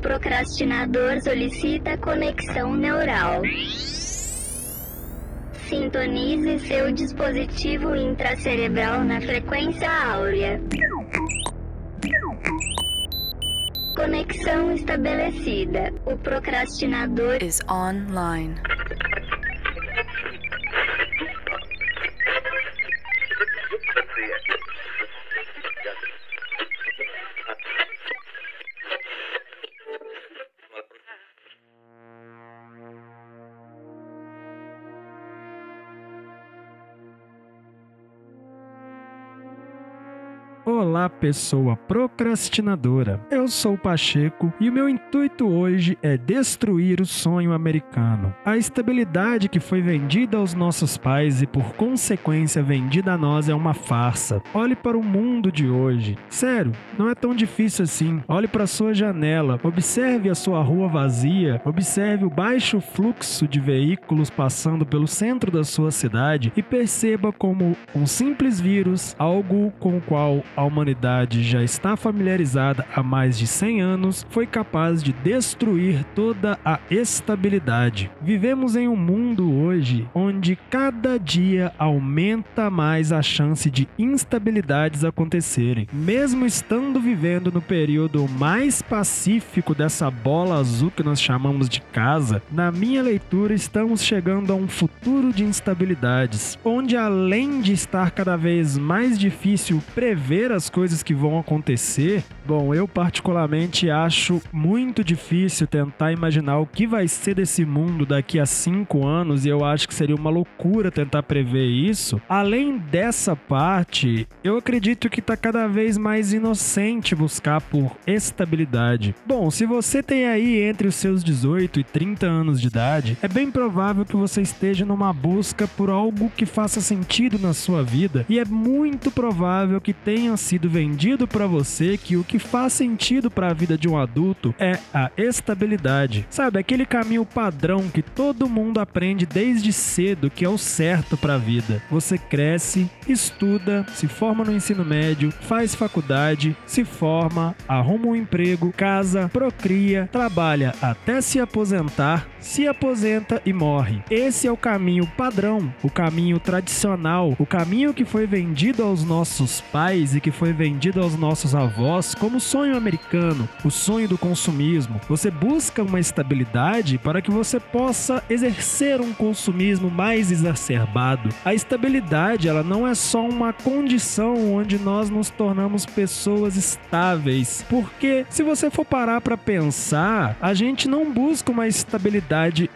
procrastinador solicita conexão neural. Sintonize seu dispositivo intracerebral na frequência áurea. Conexão estabelecida. O procrastinador is online. Olá, pessoa procrastinadora. Eu sou o Pacheco e o meu intuito hoje é destruir o sonho americano. A estabilidade que foi vendida aos nossos pais e por consequência vendida a nós é uma farsa. Olhe para o mundo de hoje. Sério, não é tão difícil assim. Olhe para sua janela, observe a sua rua vazia, observe o baixo fluxo de veículos passando pelo centro da sua cidade e perceba como um simples vírus, algo com o qual a humanidade já está familiarizada há mais de 100 anos, foi capaz de destruir toda a estabilidade. Vivemos em um mundo hoje onde cada dia aumenta mais a chance de instabilidades acontecerem. Mesmo estando vivendo no período mais pacífico dessa bola azul que nós chamamos de casa, na minha leitura estamos chegando a um futuro de instabilidades, onde além de estar cada vez mais difícil prever as coisas que vão acontecer, bom, eu particularmente acho muito difícil tentar imaginar o que vai ser desse mundo daqui a cinco anos e eu acho que seria uma loucura tentar prever isso. Além dessa parte, eu acredito que está cada vez mais inocente buscar por estabilidade. Bom, se você tem aí entre os seus 18 e 30 anos de idade, é bem provável que você esteja numa busca por algo que faça sentido na sua vida e é muito provável que tenha sido vendido para você que o que faz sentido para a vida de um adulto é a estabilidade. Sabe, aquele caminho padrão que todo mundo aprende desde cedo que é o certo para a vida. Você cresce, estuda, se forma no ensino médio, faz faculdade, se forma, arruma um emprego, casa, procria, trabalha até se aposentar, se aposenta e morre. Esse é o caminho padrão, o caminho tradicional, o caminho que foi vendido aos nossos pais e que foi vendido aos nossos avós como sonho americano, o sonho do consumismo. Você busca uma estabilidade para que você possa exercer um consumismo mais exacerbado. A estabilidade, ela não é só uma condição onde nós nos tornamos pessoas estáveis, porque se você for parar para pensar, a gente não busca uma estabilidade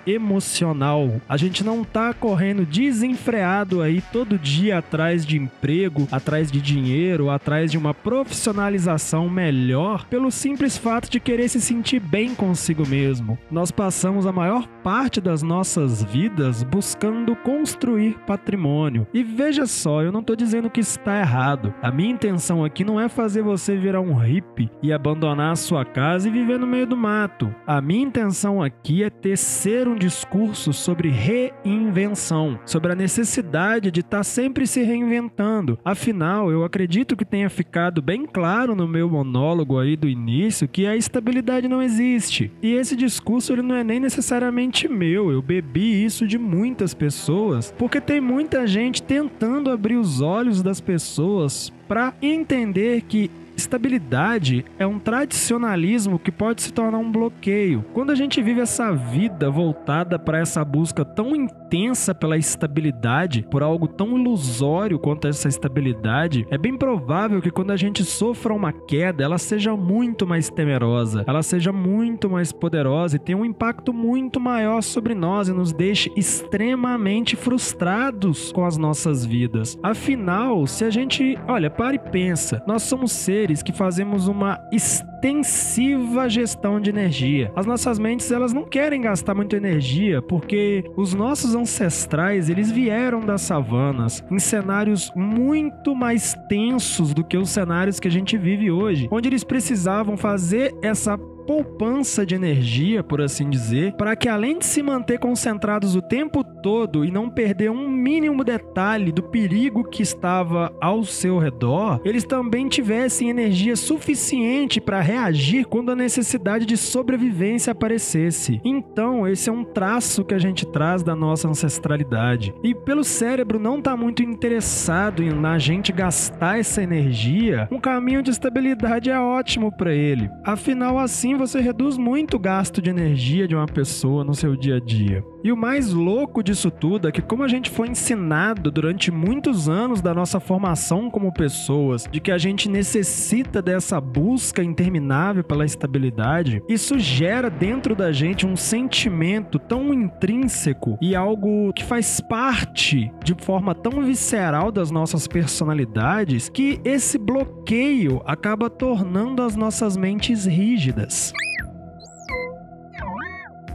emocional. A gente não tá correndo desenfreado aí todo dia atrás de emprego, atrás de dinheiro, atrás de uma profissionalização melhor pelo simples fato de querer se sentir bem consigo mesmo. Nós passamos a maior parte das nossas vidas buscando construir patrimônio. E veja só, eu não estou dizendo que está errado. A minha intenção aqui não é fazer você virar um hippie e abandonar a sua casa e viver no meio do mato. A minha intenção aqui é tecer um discurso sobre reinvenção, sobre a necessidade de estar tá sempre se reinventando. Afinal, eu acredito que tenha ficado bem claro no meu monólogo aí do início que a estabilidade não existe. E esse discurso ele não é nem necessariamente meu, eu bebi isso de muitas pessoas, porque tem muita gente tentando abrir os olhos das pessoas para entender que Estabilidade é um tradicionalismo que pode se tornar um bloqueio. Quando a gente vive essa vida voltada para essa busca tão intensa pela estabilidade, por algo tão ilusório quanto essa estabilidade, é bem provável que quando a gente sofra uma queda, ela seja muito mais temerosa, ela seja muito mais poderosa e tenha um impacto muito maior sobre nós e nos deixe extremamente frustrados com as nossas vidas. Afinal, se a gente, olha, para e pensa, nós somos seres seres que fazemos uma extensiva gestão de energia. As nossas mentes, elas não querem gastar muita energia porque os nossos ancestrais, eles vieram das savanas em cenários muito mais tensos do que os cenários que a gente vive hoje, onde eles precisavam fazer essa poupança de energia, por assim dizer, para que além de se manter concentrados o tempo todo e não perder um mínimo detalhe do perigo que estava ao seu redor, eles também tivessem energia suficiente para reagir quando a necessidade de sobrevivência aparecesse. Então, esse é um traço que a gente traz da nossa ancestralidade. E pelo cérebro não tá muito interessado em na gente gastar essa energia, um caminho de estabilidade é ótimo para ele. Afinal, assim você reduz muito o gasto de energia de uma pessoa no seu dia a dia. E o mais louco disso tudo é que, como a gente foi ensinado durante muitos anos da nossa formação como pessoas, de que a gente necessita dessa busca interminável pela estabilidade, isso gera dentro da gente um sentimento tão intrínseco e algo que faz parte de forma tão visceral das nossas personalidades que esse bloqueio acaba tornando as nossas mentes rígidas.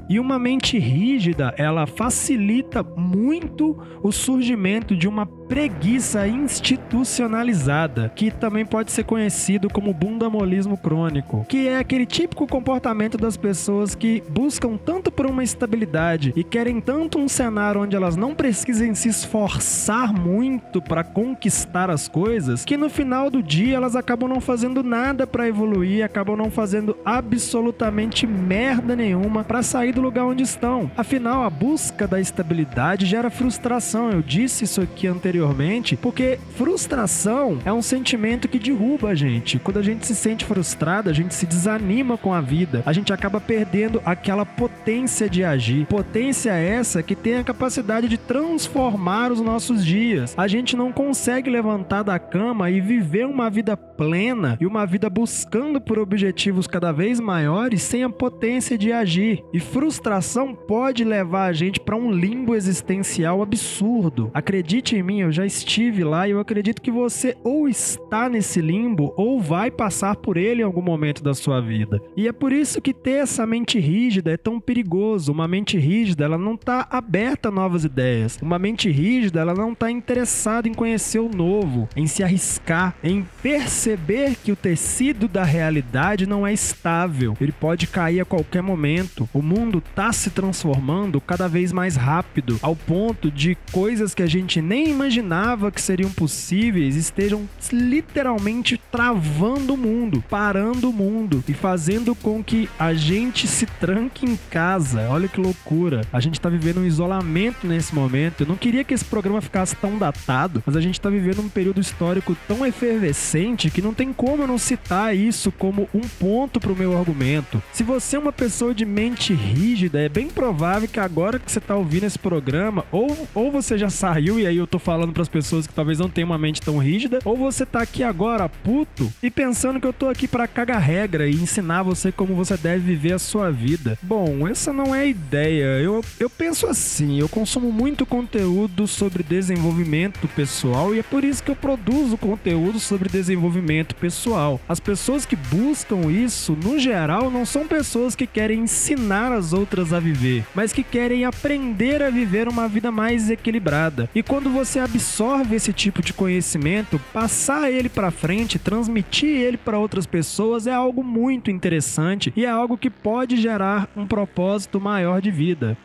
E uma mente rígida, ela facilita muito o surgimento de uma preguiça institucionalizada, que também pode ser conhecido como bundamolismo crônico, que é aquele típico comportamento das pessoas que buscam tanto por uma estabilidade e querem tanto um cenário onde elas não precisem se esforçar muito para conquistar as coisas, que no final do dia elas acabam não fazendo nada para evoluir, acabam não fazendo absolutamente merda nenhuma para sair do lugar onde estão. Afinal, a busca da estabilidade gera frustração. Eu disse isso aqui anteriormente anteriormente, porque frustração é um sentimento que derruba a gente. Quando a gente se sente frustrado, a gente se desanima com a vida, a gente acaba perdendo aquela potência de agir. Potência essa que tem a capacidade de transformar os nossos dias. A gente não consegue levantar da cama e viver uma vida plena e uma vida buscando por objetivos cada vez maiores sem a potência de agir. E frustração pode levar a gente para um limbo existencial absurdo. Acredite em mim, eu já estive lá e eu acredito que você ou está nesse limbo ou vai passar por ele em algum momento da sua vida. E é por isso que ter essa mente rígida é tão perigoso. Uma mente rígida, ela não está aberta a novas ideias. Uma mente rígida, ela não está interessada em conhecer o novo, em se arriscar, em perceber que o tecido da realidade não é estável. Ele pode cair a qualquer momento. O mundo está se transformando cada vez mais rápido, ao ponto de coisas que a gente nem imagina imaginava que seriam possíveis estejam literalmente travando o mundo, parando o mundo e fazendo com que a gente se tranque em casa. Olha que loucura. A gente tá vivendo um isolamento nesse momento. Eu não queria que esse programa ficasse tão datado, mas a gente tá vivendo um período histórico tão efervescente que não tem como eu não citar isso como um ponto pro meu argumento. Se você é uma pessoa de mente rígida, é bem provável que agora que você tá ouvindo esse programa, ou, ou você já saiu e aí eu tô falando falando para as pessoas que talvez não tenham uma mente tão rígida, ou você tá aqui agora puto e pensando que eu tô aqui para cagar regra e ensinar você como você deve viver a sua vida. Bom, essa não é a ideia. Eu, eu penso assim, eu consumo muito conteúdo sobre desenvolvimento pessoal e é por isso que eu produzo conteúdo sobre desenvolvimento pessoal. As pessoas que buscam isso, no geral, não são pessoas que querem ensinar as outras a viver, mas que querem aprender a viver uma vida mais equilibrada. E quando você absorve esse tipo de conhecimento, passar ele para frente, transmitir ele para outras pessoas é algo muito interessante e é algo que pode gerar um propósito maior de vida.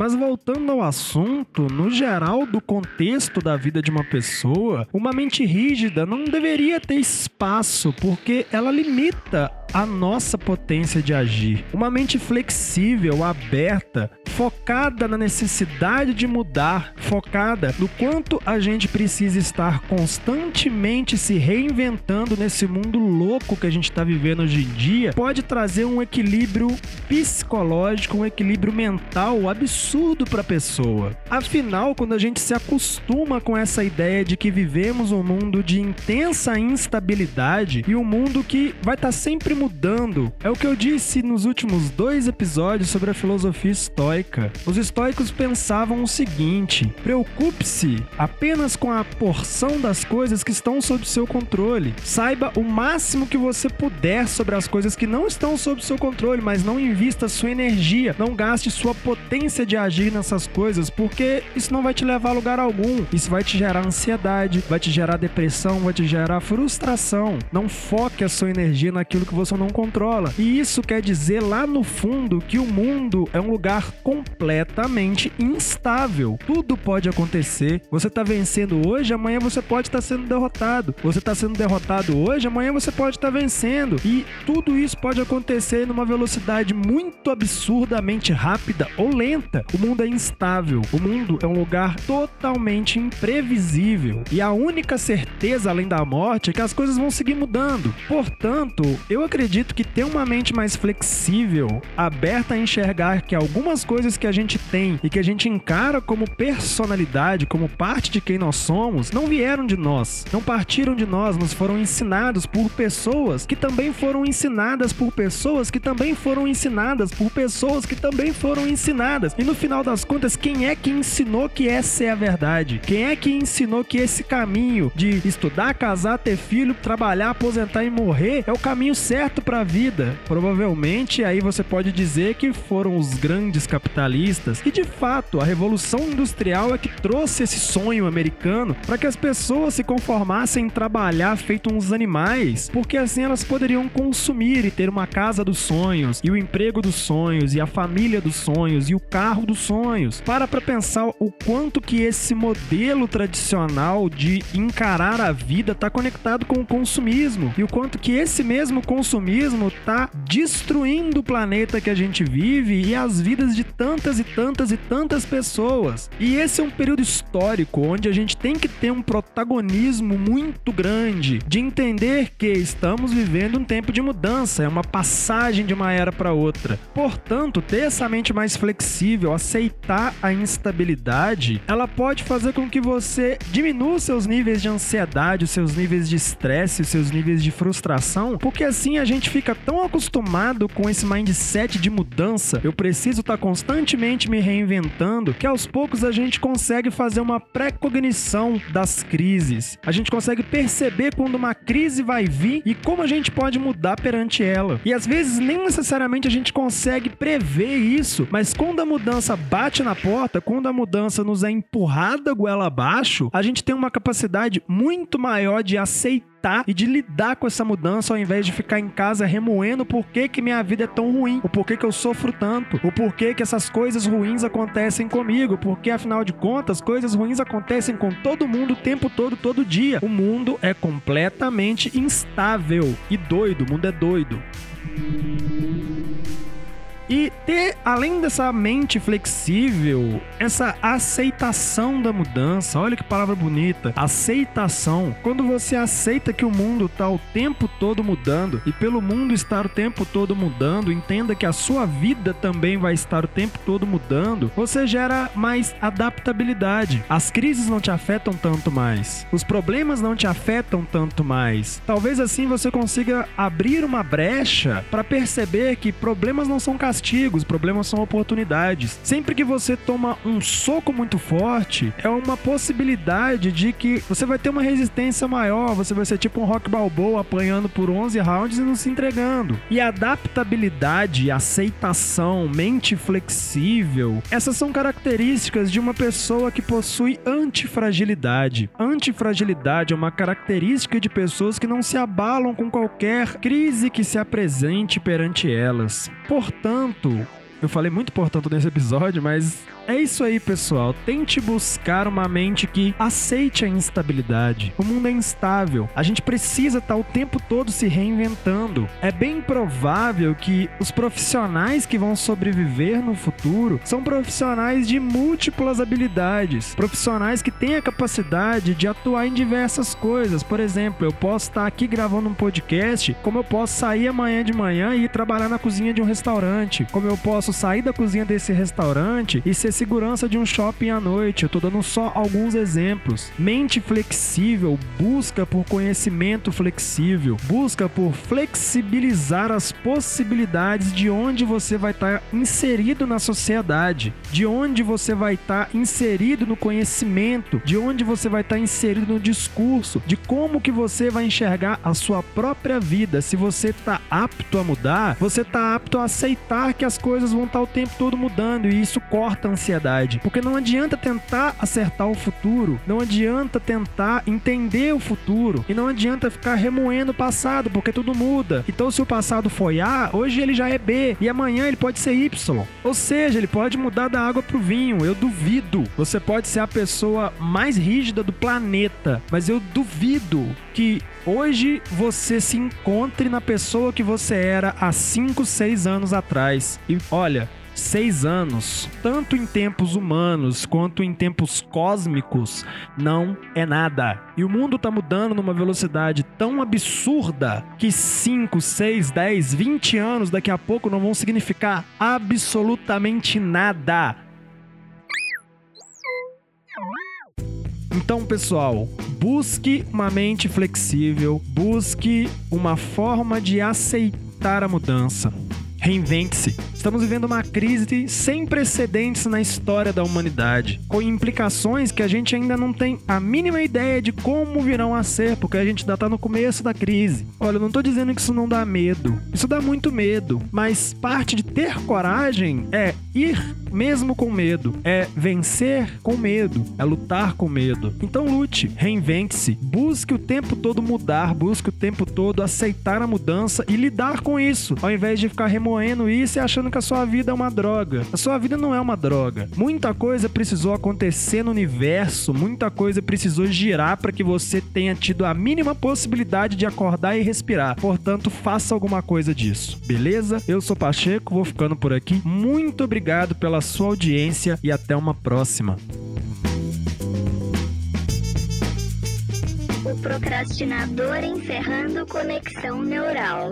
Mas voltando ao assunto, no geral do contexto da vida de uma pessoa, uma mente rígida não deveria ter espaço porque ela limita a nossa potência de agir. Uma mente flexível, aberta, focada na necessidade de mudar, focada no quanto a gente precisa estar constantemente se reinventando nesse mundo louco que a gente está vivendo hoje em dia, pode trazer um equilíbrio psicológico, um equilíbrio mental absurdo para a pessoa. Afinal, quando a gente se acostuma com essa ideia de que vivemos um mundo de intensa instabilidade e um mundo que vai estar tá sempre mudando, é o que eu disse nos últimos dois episódios sobre a filosofia estoica estoica. Os estoicos pensavam o seguinte: preocupe-se apenas com a porção das coisas que estão sob seu controle. Saiba o máximo que você puder sobre as coisas que não estão sob seu controle, mas não invista sua energia, não gaste sua potência de agir nessas coisas, porque isso não vai te levar a lugar algum. Isso vai te gerar ansiedade, vai te gerar depressão, vai te gerar frustração. Não foque a sua energia naquilo que você não controla. E isso quer dizer lá no fundo que o mundo é um lugar completamente instável. Tudo pode acontecer. Você está vencendo hoje, amanhã você pode estar tá sendo derrotado. Você está sendo derrotado hoje, amanhã você pode estar tá vencendo. E tudo isso pode acontecer numa velocidade muito absurdamente rápida ou lenta. O mundo é instável. O mundo é um lugar totalmente imprevisível. E a única certeza além da morte é que as coisas vão seguir mudando. Portanto, eu acredito que ter uma mente mais flexível, aberta a enxergar que algumas coisas que a gente tem e que a gente encara como personalidade, como parte de quem nós somos, não vieram de nós, não partiram de nós, nos foram ensinados por pessoas que também foram ensinadas por pessoas que também foram ensinadas por pessoas que também foram ensinadas. E no final das contas, quem é que ensinou que essa é a verdade? Quem é que ensinou que esse caminho de estudar, casar, ter filho, trabalhar, aposentar e morrer é o caminho certo para a vida? Provavelmente aí você pode dizer que foram os grandes capitalistas e de fato a revolução industrial é que trouxe esse sonho americano para que as pessoas se conformassem em trabalhar feito uns animais, porque assim elas poderiam consumir e ter uma casa dos sonhos, e o emprego dos sonhos, e a família dos sonhos, e o carro dos sonhos. Para para pensar o quanto que esse modelo tradicional de encarar a vida está conectado com o consumismo e o quanto que esse mesmo consumismo está destruindo o planeta que a gente vive e as vidas de tantas e tantas e tantas pessoas. E esse é um período histórico onde a gente tem que ter um protagonismo muito grande de entender que estamos vivendo um tempo de mudança, é uma passagem de uma era para outra. Portanto, ter essa mente mais flexível, aceitar a instabilidade, ela pode fazer com que você diminua seus níveis de ansiedade, os seus níveis de estresse, os seus níveis de frustração, porque assim a gente fica tão acostumado com esse mindset de mudança, eu preciso estar tá constantemente me reinventando, que aos poucos a gente consegue fazer uma precognição das crises. A gente consegue perceber quando uma crise vai vir e como a gente pode mudar perante ela. E às vezes nem necessariamente a gente consegue prever isso, mas quando a mudança bate na porta, quando a mudança nos é empurrada goela abaixo, a gente tem uma capacidade muito maior de aceitar e de lidar com essa mudança ao invés de ficar em casa remoendo o porquê que minha vida é tão ruim, o porquê que eu sofro tanto, o porquê que essas coisas ruins acontecem comigo, porque afinal de contas, coisas ruins acontecem com todo mundo o tempo todo, todo dia. O mundo é completamente instável e doido, o mundo é doido. E ter, além dessa mente flexível, essa aceitação da mudança. Olha que palavra bonita. Aceitação. Quando você aceita que o mundo está o tempo todo mudando e pelo mundo estar o tempo todo mudando, entenda que a sua vida também vai estar o tempo todo mudando, você gera mais adaptabilidade. As crises não te afetam tanto mais. Os problemas não te afetam tanto mais. Talvez assim você consiga abrir uma brecha para perceber que problemas não são castigos problemas são oportunidades. Sempre que você toma um soco muito forte, é uma possibilidade de que você vai ter uma resistência maior, você vai ser tipo um rock balboa apanhando por 11 rounds e não se entregando. E adaptabilidade, aceitação, mente flexível, essas são características de uma pessoa que possui antifragilidade. Antifragilidade é uma característica de pessoas que não se abalam com qualquer crise que se apresente perante elas. Portanto, eu falei muito portanto nesse episódio, mas é isso aí, pessoal. Tente buscar uma mente que aceite a instabilidade. O mundo é instável. A gente precisa estar o tempo todo se reinventando. É bem provável que os profissionais que vão sobreviver no futuro são profissionais de múltiplas habilidades, profissionais que têm a capacidade de atuar em diversas coisas. Por exemplo, eu posso estar aqui gravando um podcast, como eu posso sair amanhã de manhã e ir trabalhar na cozinha de um restaurante, como eu posso posso sair da cozinha desse restaurante e ser segurança de um shopping à noite. Eu tô dando só alguns exemplos. Mente flexível busca por conhecimento flexível, busca por flexibilizar as possibilidades de onde você vai estar tá inserido na sociedade, de onde você vai estar tá inserido no conhecimento, de onde você vai estar tá inserido no discurso, de como que você vai enxergar a sua própria vida. Se você está apto a mudar, você está apto a aceitar que as coisas vão estar tá o tempo todo mudando e isso corta a ansiedade. Porque não adianta tentar acertar o futuro, não adianta tentar entender o futuro e não adianta ficar remoendo o passado, porque tudo muda. Então, se o passado foi A, hoje ele já é B e amanhã ele pode ser Y. Ou seja, ele pode mudar da água pro vinho. Eu duvido. Você pode ser a pessoa mais rígida do planeta, mas eu duvido que hoje você se encontre na pessoa que você era há 5, 6 anos atrás. E olha, seis anos, tanto em tempos humanos quanto em tempos cósmicos, não é nada. E o mundo está mudando numa velocidade tão absurda que 5, 6, 10, 20 anos daqui a pouco não vão significar absolutamente nada. Então, pessoal, busque uma mente flexível, busque uma forma de aceitar a mudança. Reinvente-se. Estamos vivendo uma crise sem precedentes na história da humanidade, com implicações que a gente ainda não tem a mínima ideia de como virão a ser, porque a gente ainda está no começo da crise. Olha, eu não estou dizendo que isso não dá medo. Isso dá muito medo, mas parte de ter coragem é ir mesmo com medo, é vencer com medo, é lutar com medo. Então lute, reinvente-se, busque o tempo todo mudar, busque o tempo todo aceitar a mudança e lidar com isso, ao invés de ficar remoendo isso e achando que a sua vida é uma droga. A sua vida não é uma droga. Muita coisa precisou acontecer no universo, muita coisa precisou girar para que você tenha tido a mínima possibilidade de acordar e respirar. Portanto, faça alguma coisa disso. Beleza? Eu sou Pacheco, vou ficando por aqui. Muito obrigado pela sua audiência e até uma próxima. O procrastinador encerrando conexão neural.